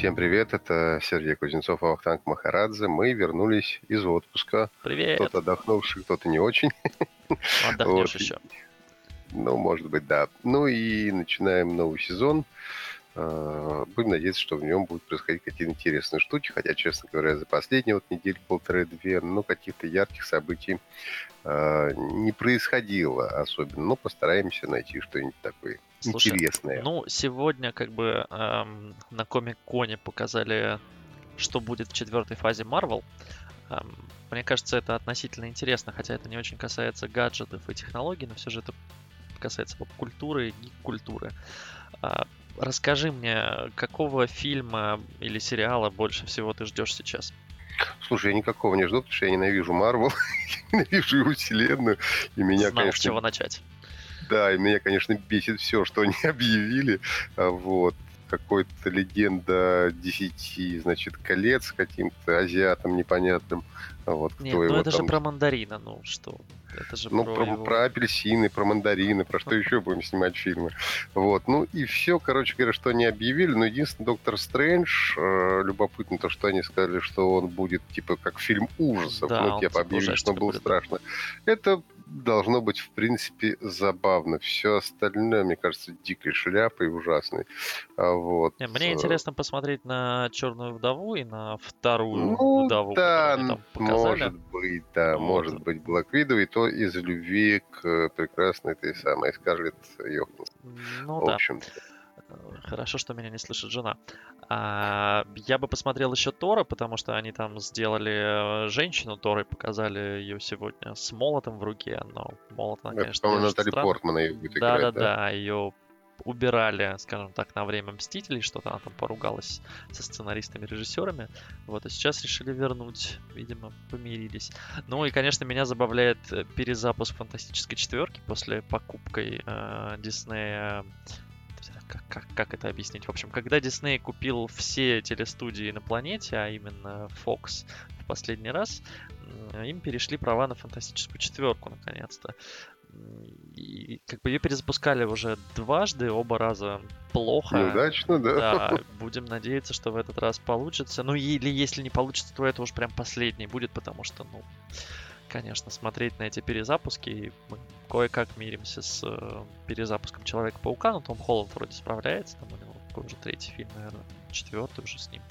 Всем привет, это Сергей Кузнецов и Вахтанг Махарадзе. Мы вернулись из отпуска. Привет. Кто-то отдохнувший, кто-то не очень. Отдохнешь вот. еще. Ну, может быть, да. Ну и начинаем новый сезон. А, будем надеяться, что в нем будут происходить какие-то интересные штуки, хотя, честно говоря, за последние вот недели полторы-две, ну, каких-то ярких событий э, не происходило особенно. Но постараемся найти что-нибудь такое Слушай, интересное. Ну, сегодня как бы эм, на Комик-Коне показали, что будет в четвертой фазе Marvel. Эм, мне кажется, это относительно интересно, хотя это не очень касается гаджетов и технологий, но все же это касается поп-культуры и культуры. Э, расскажи мне, какого фильма или сериала больше всего ты ждешь сейчас? Слушай, я никакого не жду, потому что я ненавижу Марвел, ненавижу его вселенную, и меня, Знал, конечно... с чего начать. Да, и меня, конечно, бесит все, что они объявили. А, вот какой-то легенда десяти, значит, колец каким-то азиатам непонятным. Вот, Нет, ну это там... же про мандарина, ну что? Это же ну, про, про, его... про апельсины, про мандарины, про что еще будем снимать фильмы. Вот, ну и все, короче говоря, что они объявили. Но единственное, Доктор Стрэндж, э, любопытно то, что они сказали, что он будет типа как фильм ужасов. Да, ну, типа объявили, что он был будет. страшно. Это должно быть, в принципе, забавно. Все остальное, мне кажется, дикой шляпой ужасной. А вот. Не, мне интересно посмотреть на Черную вдову и на вторую ну, вдову. Да, может быть, да, вот. может быть, Black Widow, и то из любви к прекрасной этой самой Скарлетт Йоханссон. Ну в да. общем Хорошо, что меня не слышит жена. А, я бы посмотрел еще Тора, потому что они там сделали э, женщину Тора и показали ее сегодня с молотом в руке. Но молот, она, конечно, По-моему, Натали Портман ее будет да, играть, да? Да-да-да, ее убирали, скажем так, на время Мстителей, что-то она там поругалась со сценаристами, режиссерами. Вот, и сейчас решили вернуть, видимо, помирились. Ну и, конечно, меня забавляет э, перезапуск Фантастической четверки после покупкой э, Диснея как, как, как это объяснить? В общем, когда Дисней купил все телестудии на планете, а именно Fox в последний раз, им перешли права на фантастическую четверку, наконец-то. И как бы ее перезапускали уже дважды, оба раза плохо. Неудачно, да. Да, будем надеяться, что в этот раз получится. Ну или если не получится, то это уж прям последний будет, потому что, ну, конечно, смотреть на эти перезапуски. Мы кое-как миримся с э, перезапуском Человека-паука, но Том Холланд вроде справляется, там у него какой уже третий фильм, наверное, четвертый уже с ним.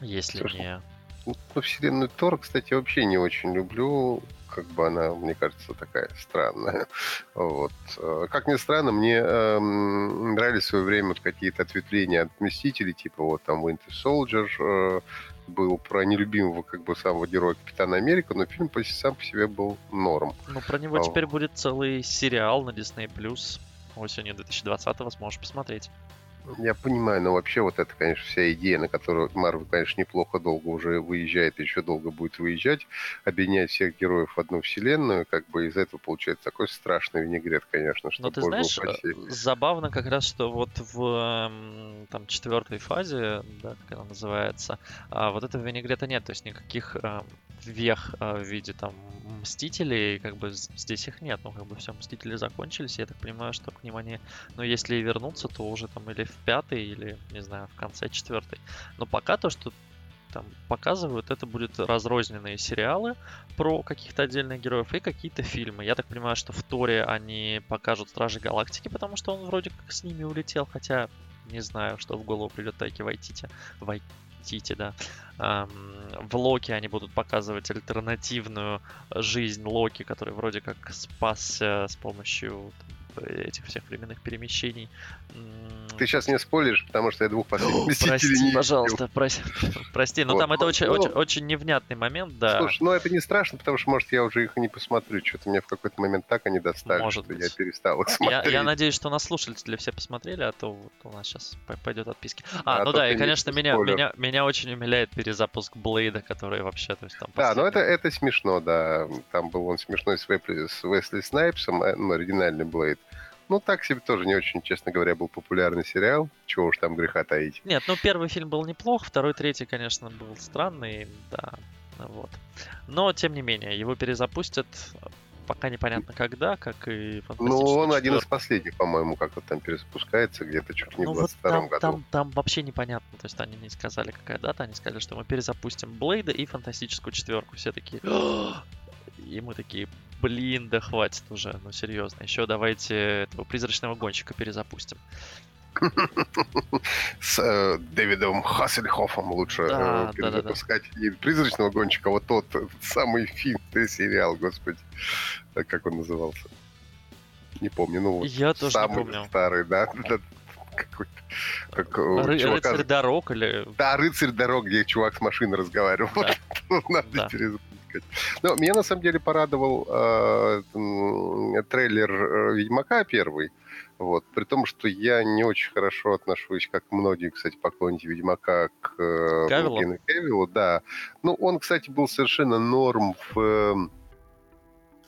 Если Слушай, не... Ну, вселенную Тор, кстати, вообще не очень люблю. Как бы она, мне кажется, такая странная. Вот. Э, как ни странно, мне эм, нравились в свое время вот какие-то ответвления от Мстителей, типа вот там Winter Soldier, э, был про нелюбимого как бы самого героя Капитана Америка, но фильм почти сам по себе был норм. Ну, про него а... теперь будет целый сериал на Disney+. Осенью 2020-го сможешь посмотреть. Я понимаю, но вообще вот это, конечно, вся идея, на которую Марвел, конечно, неплохо долго уже выезжает, еще долго будет выезжать, объединять всех героев в одну вселенную, как бы из этого получается такой страшный винегрет, конечно, что Но ты знаешь, упаси. забавно как раз, что вот в там четвертой фазе, да, как она называется, а вот этого винегрета нет, то есть никаких вех а, в виде там Мстителей, как бы здесь их нет, ну как бы все, Мстители закончились, я так понимаю, что к ним они, ну если и вернуться, то уже там или в пятой, или, не знаю, в конце четвертой. Но пока то, что там показывают, это будут разрозненные сериалы про каких-то отдельных героев и какие-то фильмы. Я так понимаю, что в Торе они покажут Стражи Галактики, потому что он вроде как с ними улетел, хотя не знаю, что в голову придет Тайки Вайтити. Вайтити, да. В Локи они будут показывать альтернативную жизнь Локи, который вроде как спасся с помощью этих всех временных перемещений. Ты сейчас не спойлеришь, потому что я двух последних Прости, не пожалуйста, прости, прости, но вот, там это очень, ну, очень, очень невнятный момент, да. Слушай, ну это не страшно, потому что, может, я уже их не посмотрю. Что-то мне в какой-то момент так они достали, может что быть. я перестал их смотреть. Я, я надеюсь, что нас слушатели все посмотрели, а то вот у нас сейчас пойдет отписки. А, а ну да, и, конечно, меня, меня, меня очень умиляет перезапуск Блейда, который вообще, то есть там... Да, но это, это смешно, да. Там был он смешной с Уэсли Снайпсом, э, ну, оригинальный Блейд. Ну, так себе тоже не очень, честно говоря, был популярный сериал. Чего уж там греха таить. Нет, ну первый фильм был неплох, второй, третий, конечно, был странный, да, вот. Но, тем не менее, его перезапустят. пока непонятно когда, как и Ну, он один из последних, по-моему, как-то там перезапускается, где-то чуть ли не ну, в 22 вот году. Там, там вообще непонятно, то есть они не сказали, какая дата, они сказали, что мы перезапустим Блейда и Фантастическую четверку. Все такие... И мы такие, блин, да хватит уже, ну серьезно. Еще давайте этого призрачного гонщика перезапустим. С э, Дэвидом Хассельхофом лучше э, перезапускать. Да. И призрачного гонщика, вот тот самый фильм, сериал, господи. Как он назывался? Не помню. Ну, Я тоже самый не помню. старый, да? какой-то. Как, Ры- чувака... Рыцарь дорог или. Да, рыцарь дорог, где чувак с машиной разговаривал. Да. Надо да. Перезапускать. Но меня на самом деле порадовал э, трейлер э, Ведьмака первый. Вот. При том, что я не очень хорошо отношусь, как многие, кстати, поклонники Ведьмака, к э, Кевиллу. Кевиллу. Да. Ну, он, кстати, был совершенно норм в,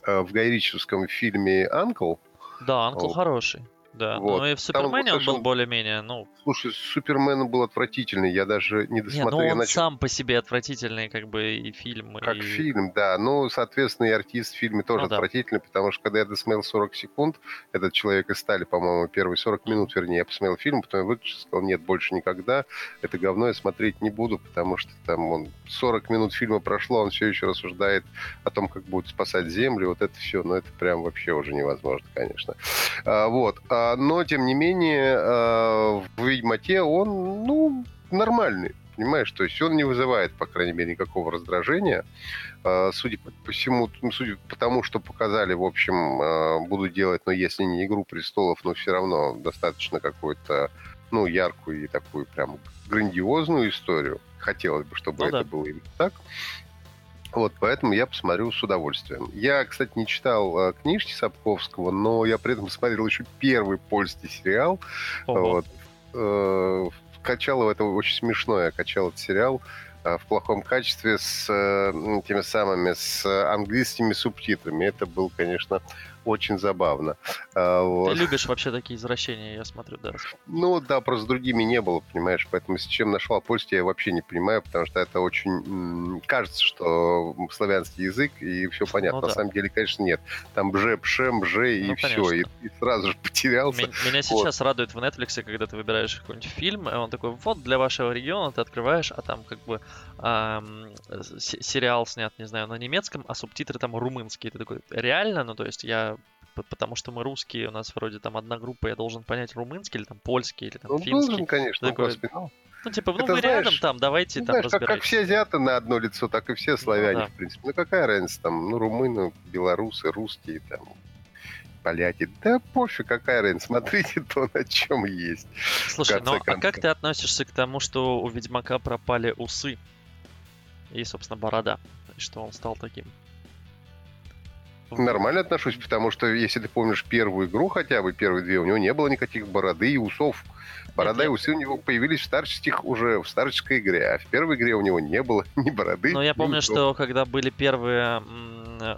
э, в гайричевском фильме «Анкл». Да, «Анкл» вот. хороший. Да, вот. ну и в Супермене он, он был более-менее, ну... Слушай, Супермен был отвратительный, я даже не досмотрел. Не, ну он начал... сам по себе отвратительный, как бы, и фильм, Как и... фильм, да. Ну, соответственно, и артист в фильме тоже ну, отвратительный, да. потому что когда я досмотрел 40 секунд, этот человек из стали, по-моему, первые 40 минут, вернее, я посмотрел фильм, потом я выключил, сказал, нет, больше никогда, это говно я смотреть не буду, потому что там он 40 минут фильма прошло, он все еще рассуждает о том, как будет спасать Землю, вот это все, ну, это прям вообще уже невозможно, конечно. А, вот. А, но, тем не менее, э, в Ведьмаке он, ну, нормальный. Понимаешь, то есть он не вызывает, по крайней мере, никакого раздражения. Э, судя по всему, ну, судя по тому, что показали, в общем, буду делать, но если не «Игру престолов», но все равно достаточно какую-то, ну, яркую и такую прям грандиозную историю. Хотелось бы, чтобы ну, это да. было именно так. Вот, поэтому я посмотрю с удовольствием. Я, кстати, не читал э, книжки Сапковского, но я при этом смотрел еще первый польский сериал. Ого. Вот. Э, качал это очень смешно, я качал этот сериал э, в плохом качестве с э, теми самыми, с английскими субтитрами. Это был, конечно, очень забавно. А, вот. Ты любишь вообще такие извращения, я смотрю, да? Ну да, просто с другими не было, понимаешь, поэтому с чем нашла польский, я вообще не понимаю, потому что это очень... Кажется, что славянский язык, и все понятно. Ну, да. На самом деле, конечно, нет. Там бже, пше, мже, и ну, все, и, и сразу же потерялся. Меня, меня вот. сейчас радует в Netflix, когда ты выбираешь какой-нибудь фильм, и он такой, вот, для вашего региона ты открываешь, а там как бы эм, сериал снят, не знаю, на немецком, а субтитры там румынские. Ты такой, реально? Ну, то есть я потому что мы русские, у нас вроде там одна группа, я должен понять румынский или там польский или там ну, финский. Должен, конечно, такой, ну, ну, типа, ну, это, вы знаешь, рядом там, давайте ну, там знаешь, как, как все азиаты на одно лицо, так и все ну славяне, ну, да. в принципе. Ну, какая разница там, ну, румыны, белорусы, русские, там, поляки. Да пофиг, какая разница, смотрите то, на чем есть. Слушай, ну, а как ты относишься к тому, что у Ведьмака пропали усы и, собственно, борода, и что он стал таким? Нормально отношусь, потому что, если ты помнишь первую игру хотя бы, первые две, у него не было никаких бороды и усов. Борода и усы у него появились в старческих уже в старческой игре, а в первой игре у него не было ни бороды. Но я помню, усов. что когда были первые,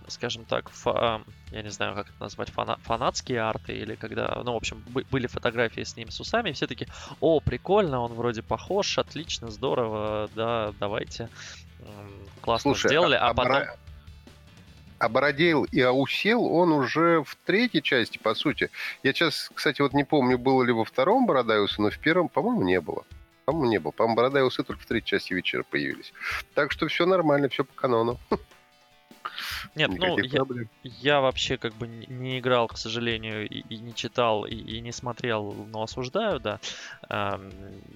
скажем так, фа, я не знаю, как это назвать, фана, фанатские арты, или когда, ну, в общем, были фотографии с ним с усами, и все таки о, прикольно, он вроде похож, отлично, здорово, да, давайте. Классно Слушай, сделали, а, а потом... обородел и аусел он уже в третьей части, по сути. Я сейчас, кстати, вот не помню, было ли во втором Борода но в первом, по-моему, не было. По-моему, не было. По-моему, Борода и только в третьей части вечера появились. Так что все нормально, все по канону. Нет, ну, я, я вообще как бы не играл, к сожалению, и, и не читал, и, и не смотрел, но осуждаю, да. Эм,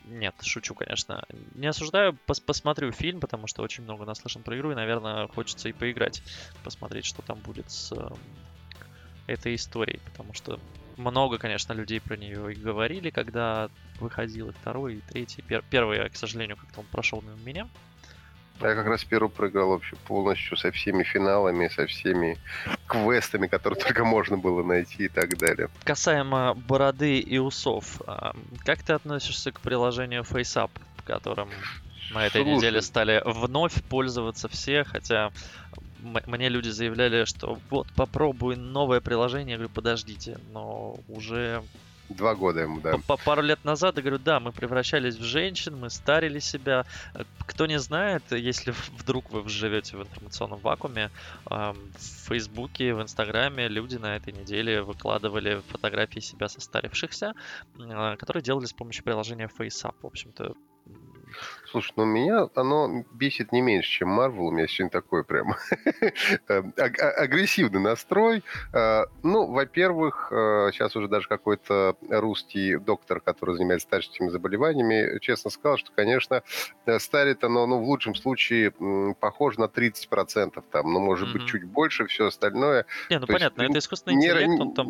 нет, шучу, конечно. Не осуждаю, пос посмотрю фильм, потому что очень много наслышан про игру, и, наверное, хочется и поиграть, посмотреть, что там будет с э, этой историей, потому что много, конечно, людей про нее и говорили, когда выходил и второй, и третий. Пер первый, к сожалению, как-то он прошел мимо меня. Я как раз первый проиграл вообще полностью со всеми финалами, со всеми квестами, которые только можно было найти и так далее. Касаемо бороды и усов, а, как ты относишься к приложению FaceUp, которым на этой Слушай. неделе стали вновь пользоваться все, хотя мне люди заявляли, что вот попробуй новое приложение, я говорю, подождите, но уже Два года ему, да. По пару лет назад я говорю, да, мы превращались в женщин, мы старили себя. Кто не знает, если вдруг вы живете в информационном вакууме, в Фейсбуке, в Инстаграме люди на этой неделе выкладывали фотографии себя состарившихся, а, которые делали с помощью приложения FaceApp. В общем-то, Слушай, ну меня оно бесит не меньше, чем Marvel. У меня сегодня такой прям э, агрессивный настрой. Э, ну, во-первых, сейчас э, уже даже какой-то русский доктор, который занимается старческими заболеваниями, честно сказал, что, конечно, старит оно, ну, в лучшем случае, похоже на 30%, там, ну, может быть, чуть больше, все остальное. Не, ну, понятно, это искусственный интеллект, он там...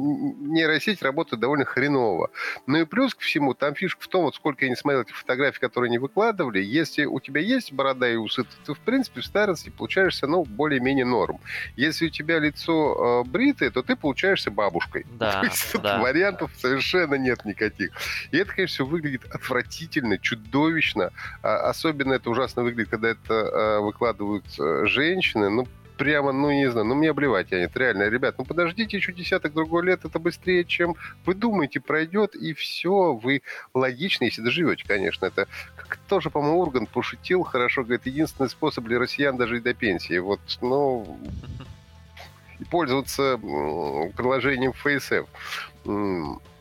Нейросеть работает довольно хреново. Ну и плюс ко всему, там фишка в том, вот сколько я не смотрел этих фотографий, которые не выкладывали, если у тебя есть борода и усы, то ты, в принципе, в старости получаешься, ну, более-менее норм. Если у тебя лицо э, бритое, то ты получаешься бабушкой. Да, то есть да. вариантов совершенно нет никаких. И это, конечно, все выглядит отвратительно, чудовищно. А, особенно это ужасно выглядит, когда это э, выкладывают э, женщины. Ну, прямо, ну, не знаю, ну, мне обливать тянет, реально. Ребят, ну, подождите еще десяток другой лет, это быстрее, чем вы думаете, пройдет, и все, вы логично, если доживете, конечно. Это как тоже, по-моему, Урган пошутил хорошо, говорит, единственный способ для россиян дожить до пенсии. Вот, ну, пользоваться приложением FaceApp.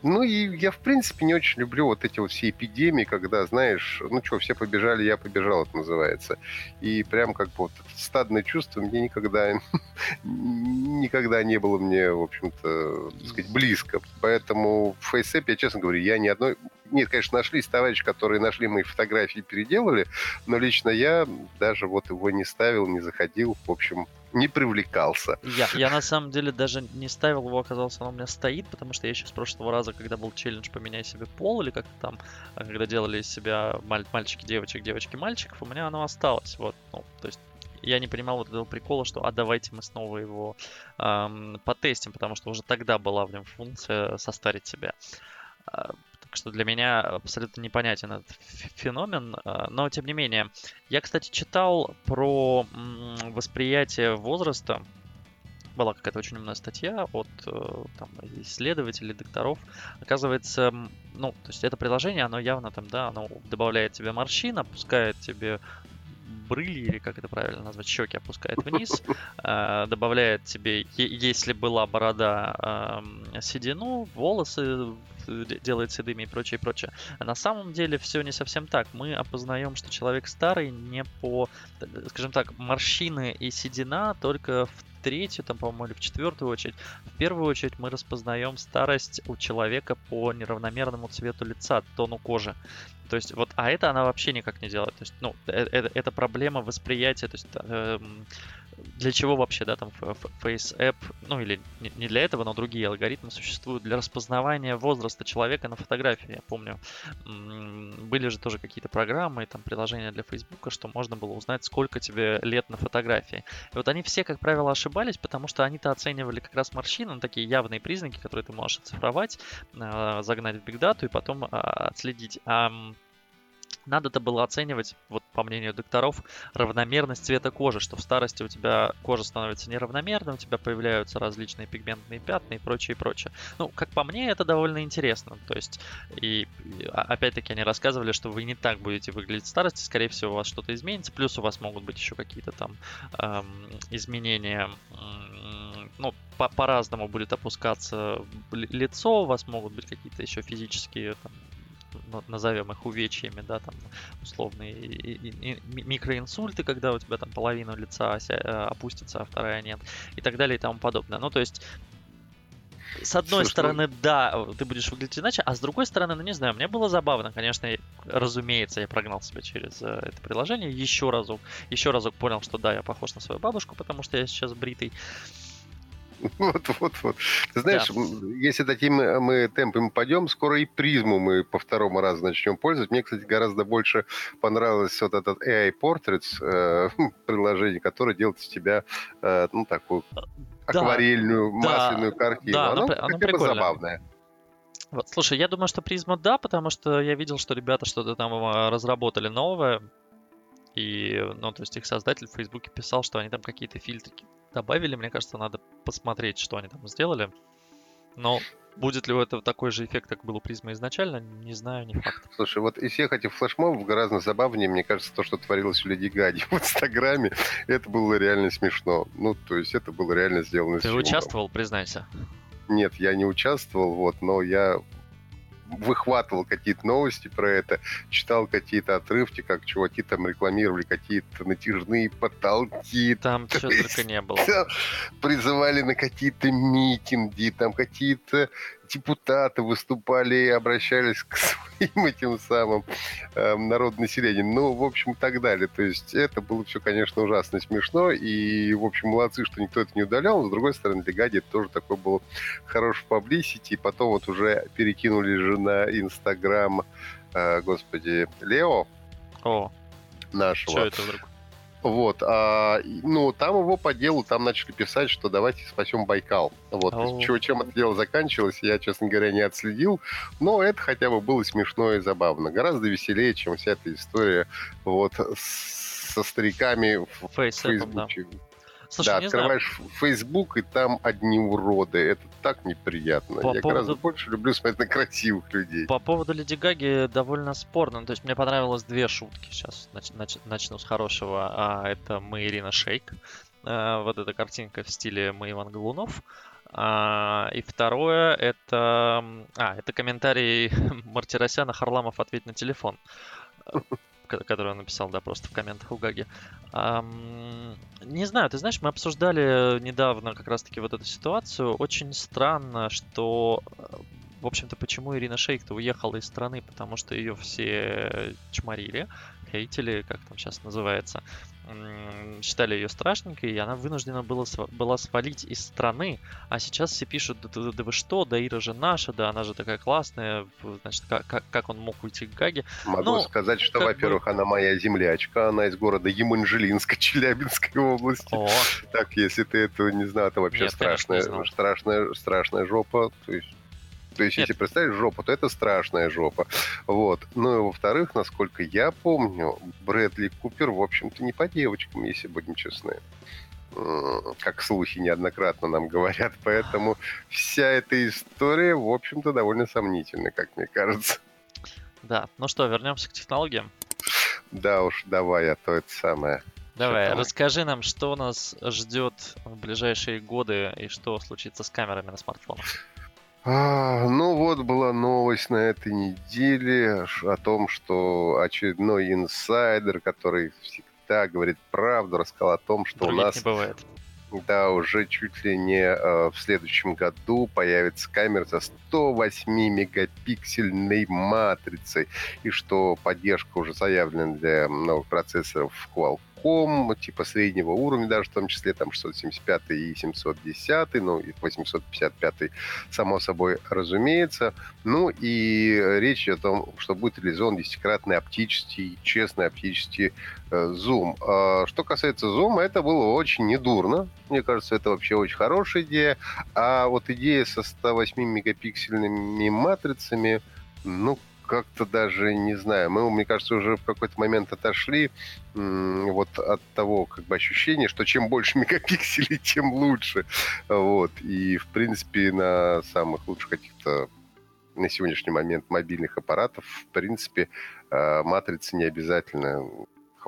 Ну и я, в принципе, не очень люблю вот эти вот все эпидемии, когда, знаешь, ну что, все побежали, я побежал, это называется. И прям как бы вот стадное чувство мне никогда, никогда не было мне, в общем-то, сказать, близко. Поэтому в FaceApp, я честно говорю, я ни одной... Нет, конечно, нашлись товарищи, которые нашли мои фотографии и переделали, но лично я даже вот его не ставил, не заходил. В общем, не привлекался. Я, я на самом деле даже не ставил его, оказалось, оно у меня стоит, потому что я еще с прошлого раза, когда был челлендж «Поменяй себе пол» или как-то там, а, когда делали из себя маль- мальчики, девочек, девочки, мальчиков, у меня оно осталось. Вот, ну, то есть я не понимал вот этого прикола, что а давайте мы снова его эм, потестим, потому что уже тогда была в нем функция состарить себя. Так что для меня абсолютно непонятен этот феномен. А, но, тем не менее, я, кстати, читал про восприятие возраста. Была какая-то очень умная статья от э, там, исследователей, докторов. Оказывается, ну, то есть это приложение, оно явно там, да, оно добавляет тебе морщин, опускает тебе брыли, или как это правильно назвать, щеки опускает вниз, э, добавляет тебе, если была борода, седину, волосы делает седыми и прочее, прочее. А на самом деле все не совсем так. Мы опознаем, что человек старый не по, скажем так, морщины и седина только в третью, там, по-моему, или в четвертую очередь. В первую очередь мы распознаем старость у человека по неравномерному цвету лица, тону кожи. То есть вот, а это она вообще никак не делает. То есть, ну, это, э, это проблема восприятия, то есть э, для чего вообще, да, там Face App, ну или не для этого, но другие алгоритмы существуют для распознавания возраста человека на фотографии. Я помню, были же тоже какие-то программы, там приложения для Facebook, что можно было узнать, сколько тебе лет на фотографии. И вот они все, как правило, ошибались, потому что они-то оценивали как раз морщины, ну, такие явные признаки, которые ты можешь оцифровать, а, загнать в бигдату и потом а, отследить. А надо-то было оценивать, вот по мнению докторов, равномерность цвета кожи, что в старости у тебя кожа становится неравномерной, у тебя появляются различные пигментные пятна и прочее, и прочее. Ну, как по мне, это довольно интересно. То есть, и а, опять-таки они рассказывали, что вы не так будете выглядеть в старости, скорее всего, у вас что-то изменится, плюс у вас могут быть еще какие-то там эм, изменения, эм, ну, по- по-разному будет опускаться лицо, у вас могут быть какие-то еще физические там, назовем их увечьями, да, там условные микроинсульты, когда у тебя там половина лица э, опустится, а вторая нет, и так далее и тому подобное. Ну, то есть с одной Слушай, стороны, ну... да, ты будешь выглядеть иначе, а с другой стороны, ну не знаю, мне было забавно, конечно, разумеется, я прогнал себя через э, это приложение еще разок, еще разок понял, что да, я похож на свою бабушку, потому что я сейчас бритый. Вот, вот, вот. Ты знаешь, да. если таким мы темпами пойдем, скоро и призму мы по второму разу начнем пользоваться. Мне, кстати, гораздо больше понравилось вот этот AI Portraits э, приложение, которое делает из тебя, э, ну, такую да. акварельную, да. масляную картину. Да, оно, оно, оно хотя бы забавное. Вот, слушай, я думаю, что призма да, потому что я видел, что ребята что-то там э, разработали новое. И, ну, то есть их создатель в Фейсбуке писал, что они там какие-то фильтрики добавили. Мне кажется, надо посмотреть, что они там сделали. Но будет ли это такой же эффект, как был у призмы изначально, не знаю, не факт. Слушай, вот из всех этих флешмобов гораздо забавнее, мне кажется, то, что творилось у Леди Гаги в Инстаграме. Это было реально смешно. Ну, то есть это было реально сделано Ты участвовал, признайся? Нет, я не участвовал, вот, но я выхватывал какие-то новости про это, читал какие-то отрывки, как чуваки там рекламировали какие-то натяжные потолки. Там что только не было. Призывали на какие-то митинги, там какие-то депутаты выступали и обращались к своим этим самым э, народным населением. Ну, в общем, и так далее. То есть это было все, конечно, ужасно смешно. И, в общем, молодцы, что никто это не удалял. Но, с другой стороны, для Гади это тоже такой был хороший паблисити. И потом вот уже перекинули же на Инстаграм, э, господи, Лео. О, нашего. Что это вдруг? Вот, а, ну, там его по делу, там начали писать, что давайте спасем Байкал. Вот, oh. чего, чем это дело заканчивалось, я, честно говоря, не отследил, но это хотя бы было смешно и забавно. Гораздо веселее, чем вся эта история вот со стариками в Фейсбуке. Да. Слушай, да, открываешь знаю. Facebook, и там одни уроды. Это так неприятно. По Я поводу... гораздо больше люблю смотреть на красивых людей. По поводу Леди Гаги довольно спорно. То есть мне понравилось две шутки. Сейчас нач- нач- начну с хорошего. А, это мы Ирина Шейк. А, вот эта картинка в стиле мы Иван Голунов. А, и второе это... А, это комментарий Мартиросяна Харламов «Ответь на телефон» который он написал, да, просто в комментах у Гаги. Um, не знаю, ты знаешь, мы обсуждали недавно как раз-таки вот эту ситуацию. Очень странно, что в общем-то, почему Ирина Шейк-то уехала из страны, потому что ее все чморили, хейтили, как там сейчас называется считали ее страшненькой, и она вынуждена была, была свалить из страны. А сейчас все пишут, да, да, да вы что, да Ира же наша, да она же такая классная, значит, как, как, как он мог уйти к Гаге. Могу ну, сказать, что, во-первых, бы... она моя землячка, она из города Еманжелинска, Челябинской области. О. Так, если ты этого не знал, это вообще Нет, страшная, страшная, страшная жопа. То есть то есть, Нет. если представить жопу, то это страшная жопа. Вот. Ну и во-вторых, насколько я помню, Брэдли Купер, в общем-то, не по девочкам, если будем честны как слухи неоднократно нам говорят. Поэтому вся эта история, в общем-то, довольно сомнительна, как мне кажется. Да, ну что, вернемся к технологиям. Да уж, давай, а то это самое. Давай, расскажи нам, что нас ждет в ближайшие годы и что случится с камерами на смартфонах. А, ну вот была новость на этой неделе о том, что очередной инсайдер, который всегда говорит правду, рассказал о том, что Других у нас... Не бывает. Да, уже чуть ли не э, в следующем году появится камера со 108 мегапиксельной матрицей, и что поддержка уже заявлена для новых процессоров Qualcomm ком, типа среднего уровня, даже в том числе там 675 и 710, ну и 855, само собой разумеется. Ну и речь о том, что будет реализован десятикратный оптический, честный оптический э, зум. А, что касается зума, это было очень недурно. Мне кажется, это вообще очень хорошая идея. А вот идея со 108 мегапиксельными матрицами, ну, как-то даже не знаю. Мы, мне кажется, уже в какой-то момент отошли вот от того как бы ощущения, что чем больше мегапикселей, тем лучше. Вот. И, в принципе, на самых лучших каких-то на сегодняшний момент мобильных аппаратов, в принципе, э, матрицы не обязательно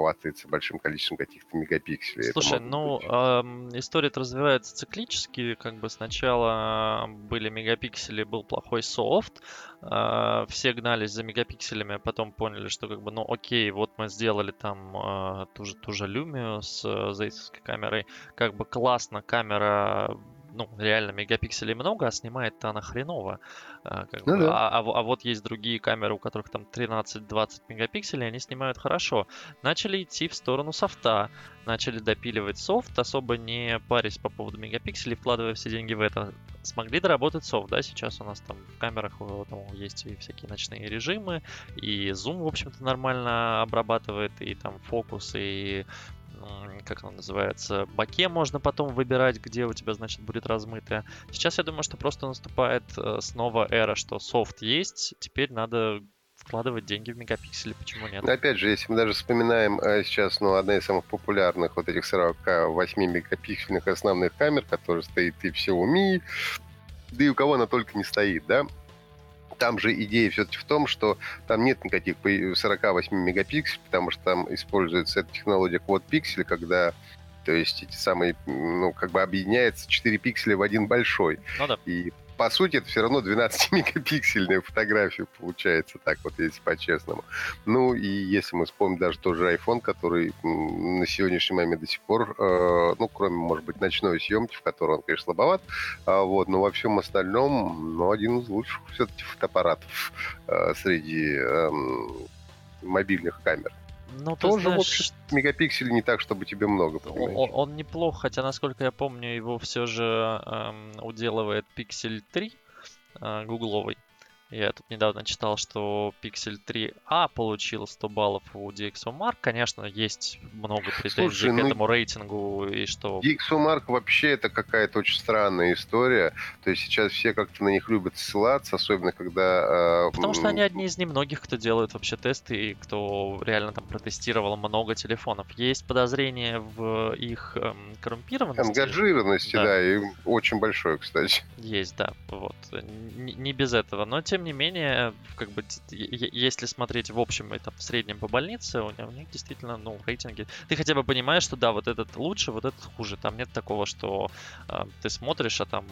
хватается большим количеством каких-то мегапикселей. Слушай, ну, эм, история развивается циклически, как бы сначала были мегапиксели, был плохой софт, э, все гнались за мегапикселями, а потом поняли, что как бы, ну, окей, вот мы сделали там э, ту же, ту же Lumio с э, зейцевской камерой, как бы классно, камера ну, реально мегапикселей много, а снимает-то она хреново. А, как ну, бы. да. а, а, а вот есть другие камеры, у которых там 13-20 мегапикселей, они снимают хорошо. Начали идти в сторону софта, начали допиливать софт, особо не парясь по поводу мегапикселей, вкладывая все деньги в это. Смогли доработать софт, да, сейчас у нас там в камерах ну, есть и всякие ночные режимы, и зум, в общем-то, нормально обрабатывает, и там фокус, и как оно называется, баке можно потом выбирать, где у тебя, значит, будет размытое. Сейчас я думаю, что просто наступает э, снова эра, что софт есть, теперь надо вкладывать деньги в мегапиксели, почему нет? Опять же, если мы даже вспоминаем э, сейчас, ну, одна из самых популярных вот этих 48 мегапиксельных основных камер, которая стоит и в Xiaomi, да и у кого она только не стоит, да, там же идея все-таки в том, что там нет никаких 48 мегапикселей, потому что там используется эта технология quad пиксель, когда то есть эти самые, ну, как бы объединяется 4 пикселя в один большой. Ну да. И по сути, это все равно 12-мегапиксельная фотография получается, так вот, если по-честному. Ну, и если мы вспомним даже тот же iPhone, который на сегодняшний момент до сих пор, э, ну, кроме, может быть, ночной съемки, в которой он, конечно, слабоват, э, вот, но во всем остальном, ну, один из лучших все-таки фотоаппаратов э, среди э, мобильных камер. Ну, Тоже, знаешь, в общем, мегапикселей не так, чтобы тебе много. Он, он неплох, хотя, насколько я помню, его все же эм, уделывает Pixel 3 э, гугловый. Я тут недавно читал, что Pixel 3a получил 100 баллов у DxOMark. Конечно, есть много претензий Слушай, к ну, этому рейтингу и что... DxOMark вообще это какая-то очень странная история. То есть сейчас все как-то на них любят ссылаться, особенно когда... Э, Потому что они одни из немногих, кто делают вообще тесты и кто реально там протестировал много телефонов. Есть подозрение в их эм, коррумпированности. Ангажированности, да. да, и очень большое, кстати. Есть, да, вот. Не, не без этого. Но тем тем не менее, как бы, если смотреть в общем и там, в среднем по больнице, у них, у них действительно, ну, рейтинги. Ты хотя бы понимаешь, что да, вот этот лучше, вот этот хуже. Там нет такого, что э, ты смотришь, а там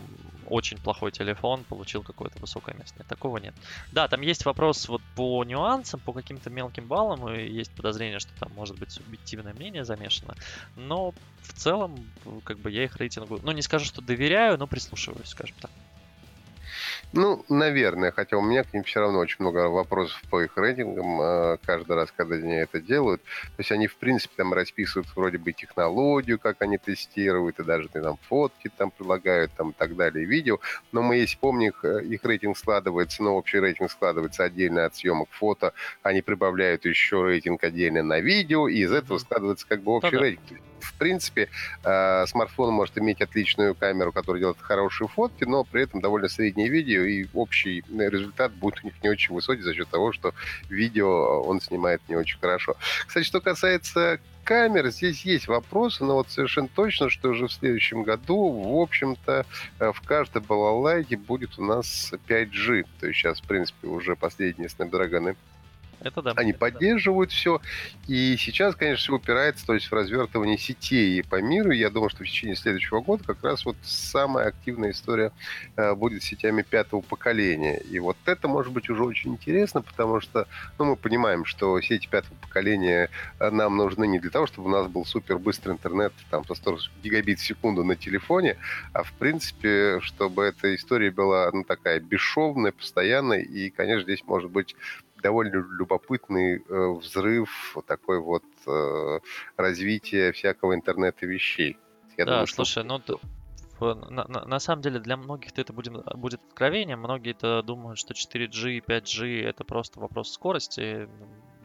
очень плохой телефон получил какое-то высокое место. Такого нет. Да, там есть вопрос вот по нюансам, по каким-то мелким баллам, и есть подозрение, что там может быть субъективное мнение замешано. Но в целом, как бы я их рейтингу, ну, не скажу, что доверяю, но прислушиваюсь, скажем так. Ну, наверное, хотя у меня к ним все равно очень много вопросов по их рейтингам э, каждый раз, когда они это делают. То есть они, в принципе, там расписывают вроде бы технологию, как они тестируют, и даже там фотки там предлагают, там и так далее, видео. Но мы, если помним, их, э, их рейтинг складывается, ну, общий рейтинг складывается отдельно от съемок фото, они прибавляют еще рейтинг отдельно на видео, и из этого складывается как бы общий ну, рейтинг в принципе, э, смартфон может иметь отличную камеру, которая делает хорошие фотки, но при этом довольно среднее видео, и общий результат будет у них не очень высокий за счет того, что видео он снимает не очень хорошо. Кстати, что касается камер, здесь есть вопросы, но вот совершенно точно, что уже в следующем году, в общем-то, э, в каждой балалайке будет у нас 5G. То есть сейчас, в принципе, уже последние Snapdragon это да. Они поддерживают все. И сейчас, конечно, все упирается то есть, в развертывание сетей по миру. Я думаю, что в течение следующего года как раз вот самая активная история э, будет с сетями пятого поколения. И вот это может быть уже очень интересно, потому что ну, мы понимаем, что сети пятого поколения э, нам нужны не для того, чтобы у нас был супер быстрый интернет там, со 100 гигабит в секунду на телефоне, а в принципе, чтобы эта история была ну, такая бесшовная, постоянная. И, конечно, здесь может быть довольно любопытный э, взрыв, такой вот э, развитие всякого интернета вещей. Я да, думаю, слушай, что... ну на, на, на самом деле для многих это будет, будет откровением. Многие-то думают, что 4G и 5G это просто вопрос скорости.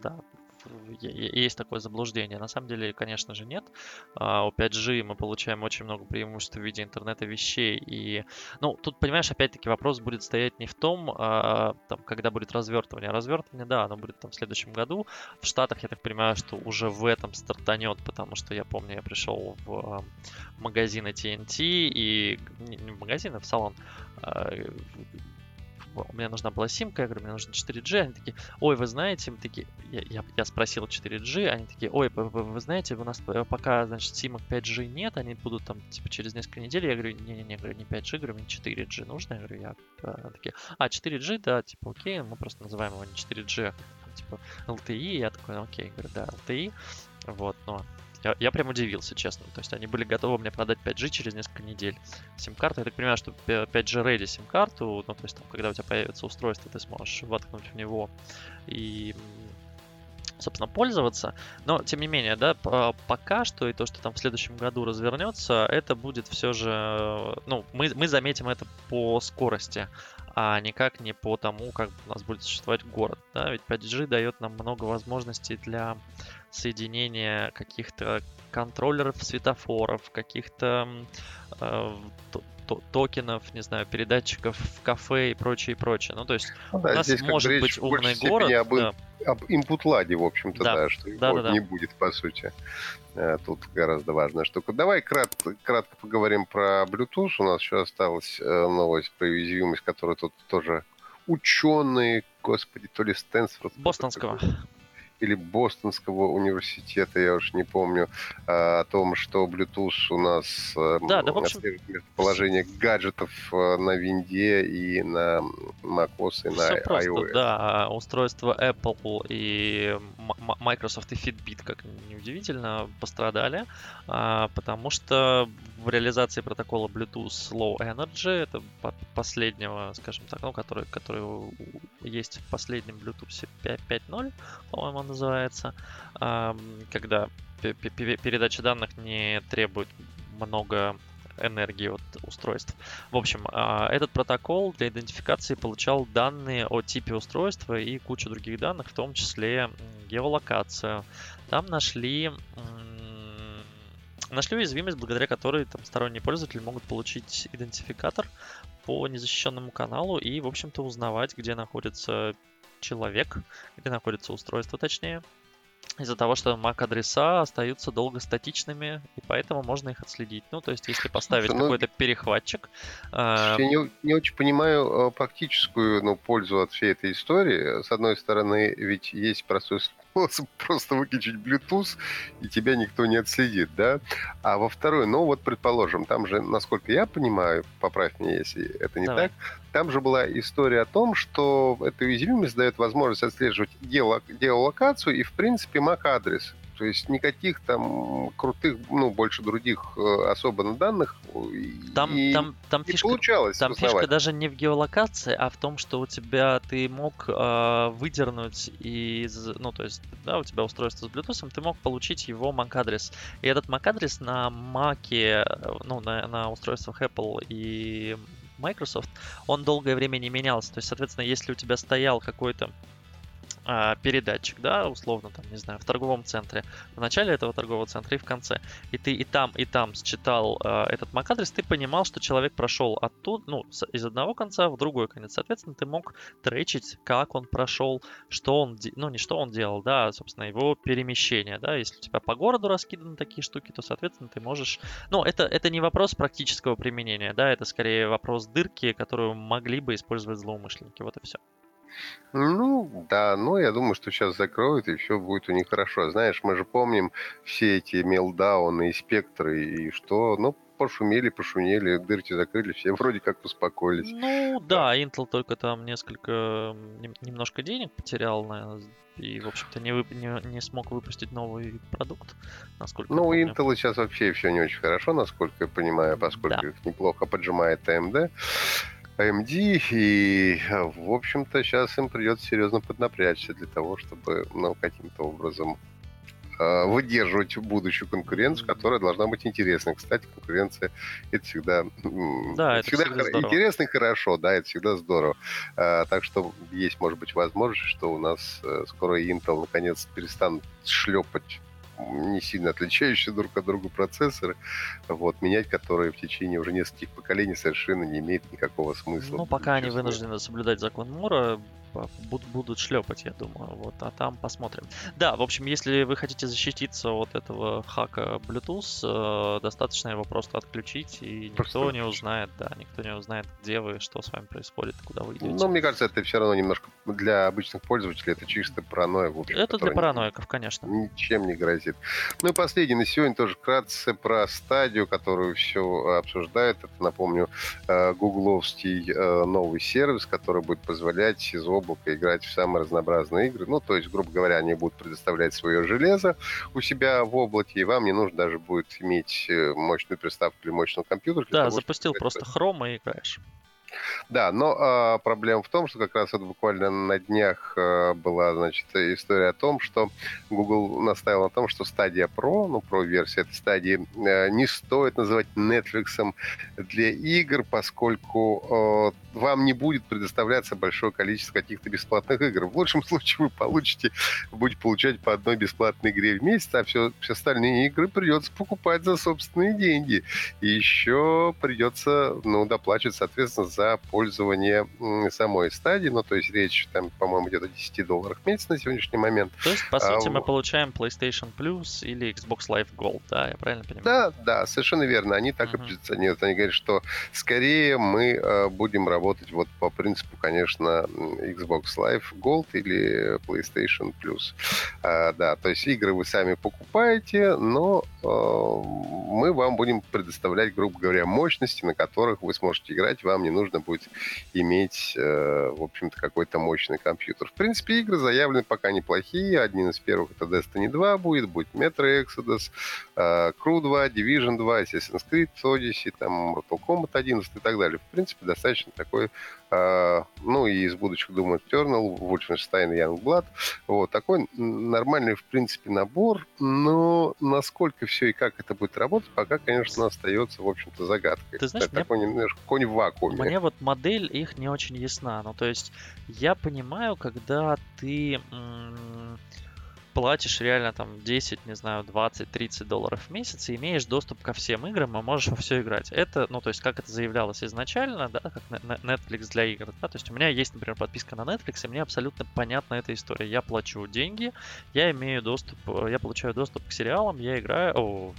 Да, есть такое заблуждение. На самом деле, конечно же, нет. А, у 5G мы получаем очень много преимуществ в виде интернета вещей. И, ну, тут, понимаешь, опять-таки вопрос будет стоять не в том, а, там, когда будет развертывание. Развертывание, да, оно будет там в следующем году. В Штатах, я так понимаю, что уже в этом стартанет, потому что я помню, я пришел в а, магазин TNT и не в магазин, а в салон у меня нужна была симка, я говорю, мне нужно 4G, они такие, ой, вы знаете, мы такие, я, я, я спросил 4G, они такие, ой, вы, вы, вы знаете, у нас пока, значит, симок 5G нет, они будут там, типа, через несколько недель, я говорю, не-не-не, говорю, не 5G, говорю, мне 4G нужно, я говорю, я, а, такие, а, 4G, да, типа, окей, мы просто называем его не 4G, а, типа, LTE, я такой, окей, говорю, да, LTE, вот, но я, я прям удивился, честно. То есть они были готовы мне продать 5G через несколько недель. Сим-карту, я так понимаю, что 5G ready сим-карту, ну, то есть там, когда у тебя появится устройство, ты сможешь воткнуть в него и собственно, пользоваться. Но, тем не менее, да, пока что и то, что там в следующем году развернется, это будет все же, ну, мы, мы заметим это по скорости, а никак не по тому, как у нас будет существовать город, да, ведь 5G дает нам много возможностей для соединения каких-то контроллеров светофоров, каких-то э, токенов, не знаю, передатчиков в кафе и прочее, и прочее. Ну, то есть ну, да, у нас может быть умный город. Об, да. об инпут-ладе, в общем-то, да, да что да, его да, не да. будет, по сути. Э, тут гораздо важная штука. Давай кратко, кратко поговорим про Bluetooth. У нас еще осталась э, новость про уязвимость, которую тут тоже ученые, господи, то ли Стэнфорд... Бостонского или Бостонского университета, я уж не помню, а, о том, что Bluetooth у нас э, да, да, общем... местоположение гаджетов э, на винде и на macOS и на Все iOS. Просто, да, устройства Apple и Microsoft и Fitbit, как неудивительно, пострадали, а, потому что в реализации протокола Bluetooth Low Energy, это последнего, скажем так, ну, который, который есть в последнем Bluetooth 5.0, по-моему, называется, когда передача данных не требует много энергии от устройств. В общем, а, этот протокол для идентификации получал данные о типе устройства и кучу других данных, в том числе геолокацию. Там нашли нашли уязвимость, благодаря которой там, сторонние пользователи могут получить идентификатор по незащищенному каналу и, в общем-то, узнавать, где находится человек, где находится устройство, точнее, из-за того, что MAC-адреса остаются долго статичными, и поэтому можно их отследить. Ну, то есть, если поставить ну, какой-то перехватчик... Э... Я не, не очень понимаю практическую ну, пользу от всей этой истории. С одной стороны, ведь есть простой способ просто выключить Bluetooth, и тебя никто не отследит, да? А во второй, ну вот, предположим, там же, насколько я понимаю, поправь меня, если это не Давай. так, там же была история о том, что эта уязвимость дает возможность отслеживать геолокацию и, в принципе, MAC-адрес. То есть никаких там крутых, ну, больше других э, особо данных там, и там, там не фишка, получалось Там узнавать. фишка даже не в геолокации, а в том, что у тебя ты мог э, выдернуть из... Ну, то есть, да, у тебя устройство с Bluetooth, ты мог получить его MAC-адрес. И этот MAC-адрес на Mac, ну, на, на устройствах Apple и Microsoft, он долгое время не менялся. То есть, соответственно, если у тебя стоял какой-то а, передатчик, да, условно, там, не знаю, в торговом центре, в начале этого торгового центра и в конце, и ты и там, и там считал э, этот MAC-адрес, ты понимал, что человек прошел оттуда, ну, с, из одного конца в другой конец. Соответственно, ты мог тречить, как он прошел, что он, ну, не что он делал, да, а, собственно, его перемещение, да, если у тебя по городу раскиданы такие штуки, то, соответственно, ты можешь, ну, это, это не вопрос практического применения, да, это скорее вопрос дырки, которую могли бы использовать злоумышленники, вот и все. Ну, да, но я думаю, что сейчас закроют, и все будет у них хорошо. Знаешь, мы же помним все эти мелдауны и спектры, и что, ну, пошумели, пошумели, дырки закрыли, все вроде как успокоились. Ну, да, Intel только там несколько, немножко денег потерял, наверное, и, в общем-то, не, вып- не, не смог выпустить новый продукт, насколько Ну, у. Intel сейчас вообще все не очень хорошо, насколько я понимаю, поскольку Да. их неплохо поджимает AMD. AMD, и, в общем-то, сейчас им придется серьезно поднапрячься для того, чтобы, ну, каким-то образом э, выдерживать будущую конкуренцию, которая должна быть интересной. Кстати, конкуренция это всегда, Да, это всегда хоро- здорово. интересно и хорошо, да, это всегда здорово. А, так что есть, может быть, возможность, что у нас э, скоро Intel наконец перестанут шлепать не сильно отличающиеся друг от друга процессоры, вот, менять которые в течение уже нескольких поколений совершенно не имеет никакого смысла. Ну, пока они вынуждены соблюдать закон Мура, будут шлепать, я думаю. Вот, а там посмотрим. Да, в общем, если вы хотите защититься от этого хака Bluetooth, э, достаточно его просто отключить, и никто Просто не отключить. узнает, да, никто не узнает, где вы, что с вами происходит, куда вы идете. Ну, мне кажется, это все равно немножко для обычных пользователей это чисто паранойя. В общем, Это для параноиков, конечно. Ничем не грозит. Ну и последний на сегодня тоже вкратце про стадию, которую все обсуждают. Это, напомню, э, гугловский э, новый сервис, который будет позволять из облака играть в самые разнообразные игры. Ну, то есть, грубо говоря, они будут предоставлять свое железо у себя в облаке, и вам не нужно даже будет иметь э, мощную приставку или мощный компьютер. Да, того, запустил просто Chrome и играешь. Да, но а, проблема в том, что как раз вот буквально на днях а, была, значит, история о том, что Google наставил на том, что стадия Pro, ну, Pro версия этой стадии, а, не стоит называть Netflix для игр, поскольку а, вам не будет предоставляться большое количество каких-то бесплатных игр. В лучшем случае вы получите, будете получать по одной бесплатной игре в месяц, а все, все остальные игры придется покупать за собственные деньги. И еще придется, ну, доплачивать, соответственно, за пользование самой стадии. Ну, то есть речь там, по-моему, идет о 10 долларах в месяц на сегодняшний момент. То есть, по сути, а, мы получаем PlayStation Plus или Xbox Live Gold, да, я правильно понимаю? Да, да, совершенно верно. Они так uh-huh. и позиционируют. Они говорят, что скорее мы э, будем работать вот по принципу, конечно, Xbox Live Gold или PlayStation Plus. А, да, то есть игры вы сами покупаете, но э, мы вам будем предоставлять, грубо говоря, мощности, на которых вы сможете играть. Вам не нужно будет иметь, э, в общем-то, какой-то мощный компьютер. В принципе, игры заявлены пока неплохие. Один из первых это Destiny 2 будет, будет Metro Exodus, э, Crew 2, Division 2, Assassin's Creed Odyssey, там Mortal Kombat 11 и так далее. В принципе, достаточно такой ну и из будущих, думаю, Eternal, Wolfenstein и Youngblood. Вот, такой нормальный, в принципе, набор, но насколько все и как это будет работать, пока, конечно, остается, в общем-то, загадкой. Ты знаешь, это такой мне... немножко конь в вакууме. Мне вот модель их не очень ясна. Ну, то есть я понимаю, когда ты м- платишь реально там 10, не знаю, 20, 30 долларов в месяц и имеешь доступ ко всем играм и можешь во все играть. Это, ну, то есть, как это заявлялось изначально, да, как Netflix для игр, да, то есть у меня есть, например, подписка на Netflix, и мне абсолютно понятна эта история. Я плачу деньги, я имею доступ, я получаю доступ к сериалам, я играю, о,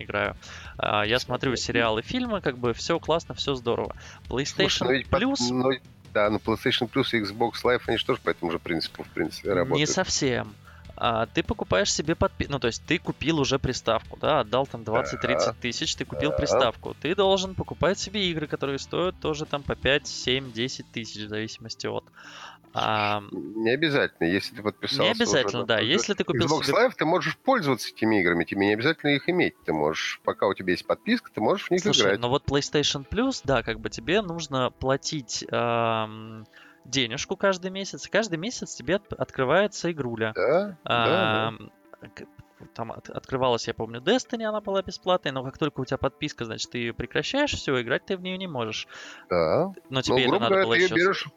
играю. А, я смотрю сериалы, фильмы, как бы все классно, все здорово. PlayStation Слушай, Plus... Но, да, но PlayStation Plus и Xbox Live, они же тоже по этому же принципу, в принципе, работают. Не совсем а, ты покупаешь себе подписку, ну, то есть ты купил уже приставку, да, отдал там 20-30 тысяч, ты купил приставку. Ты должен покупать себе игры, которые стоят тоже там по 5, 7, 10 тысяч, в зависимости от... А... Не обязательно, если ты подписался. Не обязательно, уже, да. Если ты купил Xbox себе... Live, ты можешь пользоваться этими играми, тебе не обязательно их иметь. Ты можешь, пока у тебя есть подписка, ты можешь в них Слушай, играть. но вот PlayStation Plus, да, как бы тебе нужно платить... Эм денежку каждый месяц, и каждый месяц тебе открывается игруля. Да, а, да, Там открывалась, я помню, Destiny, она была бесплатной, но как только у тебя подписка, значит, ты ее прекращаешь, все, играть ты в нее не можешь. Да. Но тебе ну, это надо было ты еще... берешь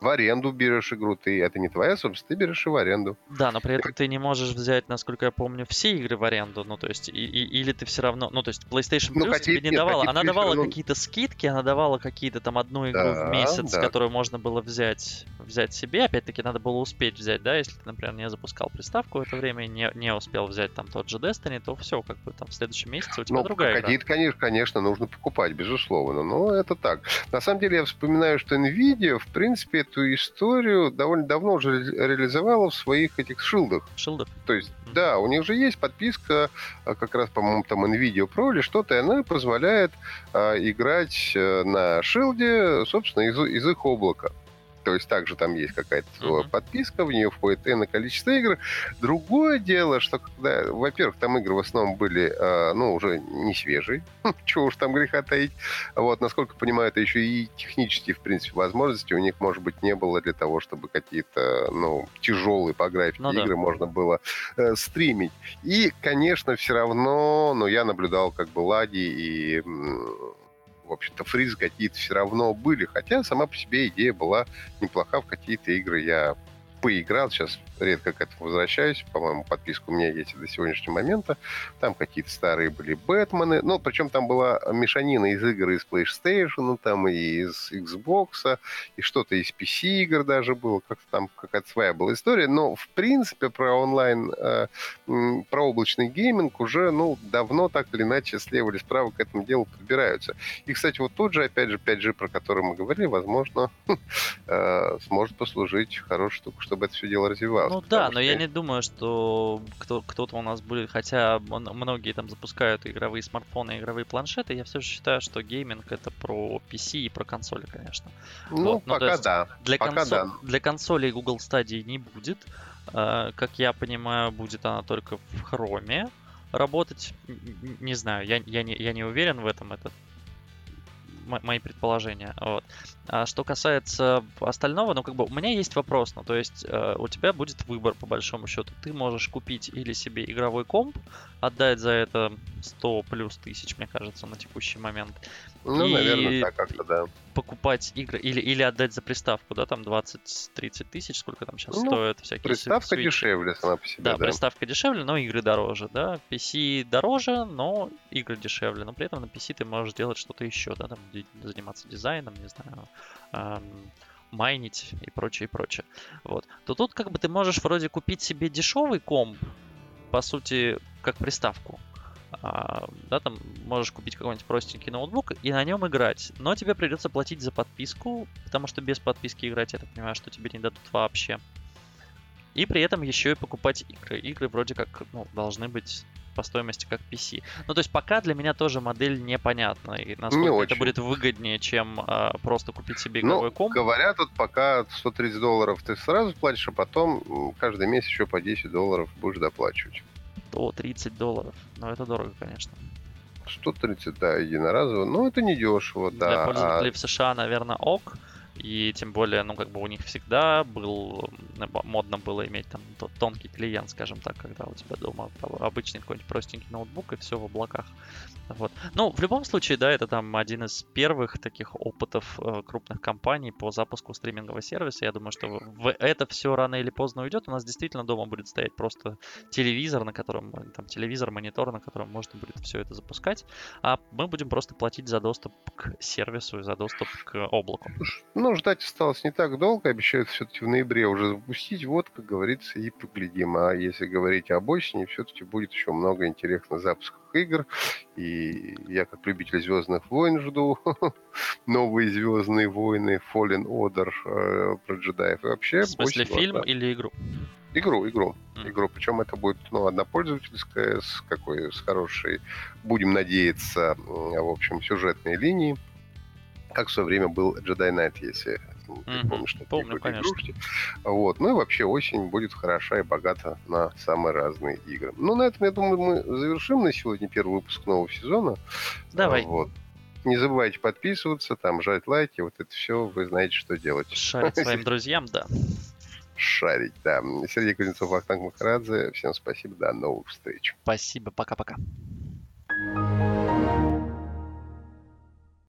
в аренду берешь игру, ты это не твоя собственно, ты берешь и в аренду. Да, но при этом ты не можешь взять, насколько я помню, все игры в аренду, ну то есть, и, и, или ты все равно, ну то есть PlayStation ну, Plus ну, тебе не давала, она давала равно... какие-то скидки, она давала какие-то там одну игру да, в месяц, да. которую можно было взять, взять себе, опять-таки надо было успеть взять, да, если ты, например, не запускал приставку в это время и не, не успел взять там тот же Destiny, то все, как бы там в следующем месяце у тебя ну, другая какие-то, конечно, конечно, нужно покупать, безусловно, но это так. На самом деле я вспоминаю, что Nvidia, в принципе, эту историю довольно давно уже реализовала в своих этих шилдах. Шилдах? То есть, да, у них же есть подписка, а, как раз, по-моему, там NVIDIA Pro или что-то, и она позволяет а, играть э, на шилде, собственно, из, из их облака. То есть также там есть какая-то uh-huh. подписка, в нее входит энное количество игр. Другое дело, что когда, во-первых, там игры в основном были, э, ну, уже не свежие, чего уж там греха таить. Вот, насколько понимаю, это еще и технические, в принципе, возможности у них, может быть, не было для того, чтобы какие-то, ну, тяжелые по графике ну, игры да. можно было э, стримить. И, конечно, все равно, ну, я наблюдал как бы лаги и общем-то, фризы какие-то все равно были. Хотя сама по себе идея была неплоха. В какие-то игры я поиграл, сейчас редко к этому возвращаюсь. По-моему, подписка у меня есть до сегодняшнего момента. Там какие-то старые были Бэтмены. Ну, причем там была мешанина из игр из PlayStation, там и из Xbox, и что-то из PC-игр даже было. Как-то там какая-то своя была история. Но, в принципе, про онлайн, э, про облачный гейминг уже, ну, давно так или иначе слева или справа к этому делу подбираются. И, кстати, вот тот же, опять же, 5G, про который мы говорили, возможно, э, сможет послужить хорошей штукой, чтобы это все дело развивалось ну да, но я не думаю, что кто, кто-то у нас будет, хотя многие там запускают игровые смартфоны, игровые планшеты, я все же считаю, что гейминг это про PC и про консоли, конечно. Ну, вот. ну пока да. Для, пока консоль, да. для консолей Google Stadia не будет. Uh, как я понимаю, будет она только в Chrome работать. Не знаю, я, я, не, я не уверен в этом. Это мои предположения. Вот. А что касается остального, ну, как бы у меня есть вопрос. Ну, то есть э, у тебя будет выбор, по большому счету. Ты можешь купить или себе игровой комп, отдать за это 100 плюс тысяч, мне кажется, на текущий момент. Ну, и наверное, так как-то, да. Покупать игры или, или отдать за приставку, да, там 20-30 тысяч, сколько там сейчас ну, стоит всякие Приставка Switch. дешевле сама по себе, да, да. приставка дешевле, но игры дороже, да. PC дороже, но игры дешевле. Но при этом на PC ты можешь делать что-то еще, да, там заниматься дизайном, не знаю, эм, майнить и прочее, и прочее. Вот. То тут как бы ты можешь вроде купить себе дешевый комп, по сути, как приставку. А, да, там можешь купить какой-нибудь простенький ноутбук и на нем играть. Но тебе придется платить за подписку, потому что без подписки играть, я так понимаю, что тебе не дадут вообще. И при этом еще и покупать игры. Игры вроде как ну, должны быть по стоимости как PC. Ну, то есть пока для меня тоже модель непонятна. И насколько не это очень. будет выгоднее, чем а, просто купить себе ну, игровой ну, комп. Говорят, тут пока 130 долларов ты сразу платишь, а потом каждый месяц еще по 10 долларов будешь доплачивать. 130 долларов. Ну, это дорого, конечно. 130, да, единоразово. Ну, это не дешево, да. Для пользователей а... в США, наверное, ок. И тем более, ну, как бы у них всегда был, модно было иметь там тонкий клиент, скажем так, когда у тебя дома обычный какой-нибудь простенький ноутбук и все в облаках. Вот. Ну, в любом случае, да, это там один из первых таких опытов э, крупных компаний по запуску стримингового сервиса. Я думаю, что в это все рано или поздно уйдет. У нас действительно дома будет стоять просто телевизор, на котором, там, телевизор, монитор, на котором можно будет все это запускать. А мы будем просто платить за доступ к сервису и за доступ к облаку. Ну, ждать осталось не так долго. Обещают все-таки в ноябре уже запустить. Вот, как говорится, и поглядим. А если говорить об осени, все-таки будет еще много интересных запусков игр. И я, как любитель Звездных войн, жду новые Звездные войны, Fallen Order э, про джедаев. И вообще, В смысле, фильм да. или игру? Игру, игру. Mm. Игру. Причем это будет ну, одна пользовательская, с какой, с хорошей, будем надеяться, в общем, сюжетной линией как в свое время был Jedi Knight, если ты mm-hmm. помнишь такие Помню, конечно. игрушки. Вот. Ну и вообще осень будет хороша и богата на самые разные игры. Ну, на этом, я думаю, мы завершим на сегодня первый выпуск нового сезона. Давай. Вот. Не забывайте подписываться, там, жать лайки, вот это все, вы знаете, что делать. Шарить своим друзьям, да. Шарить, да. Сергей Кузнецов, Ахтанг Махарадзе. Всем спасибо, до новых встреч. Спасибо, пока-пока. thank you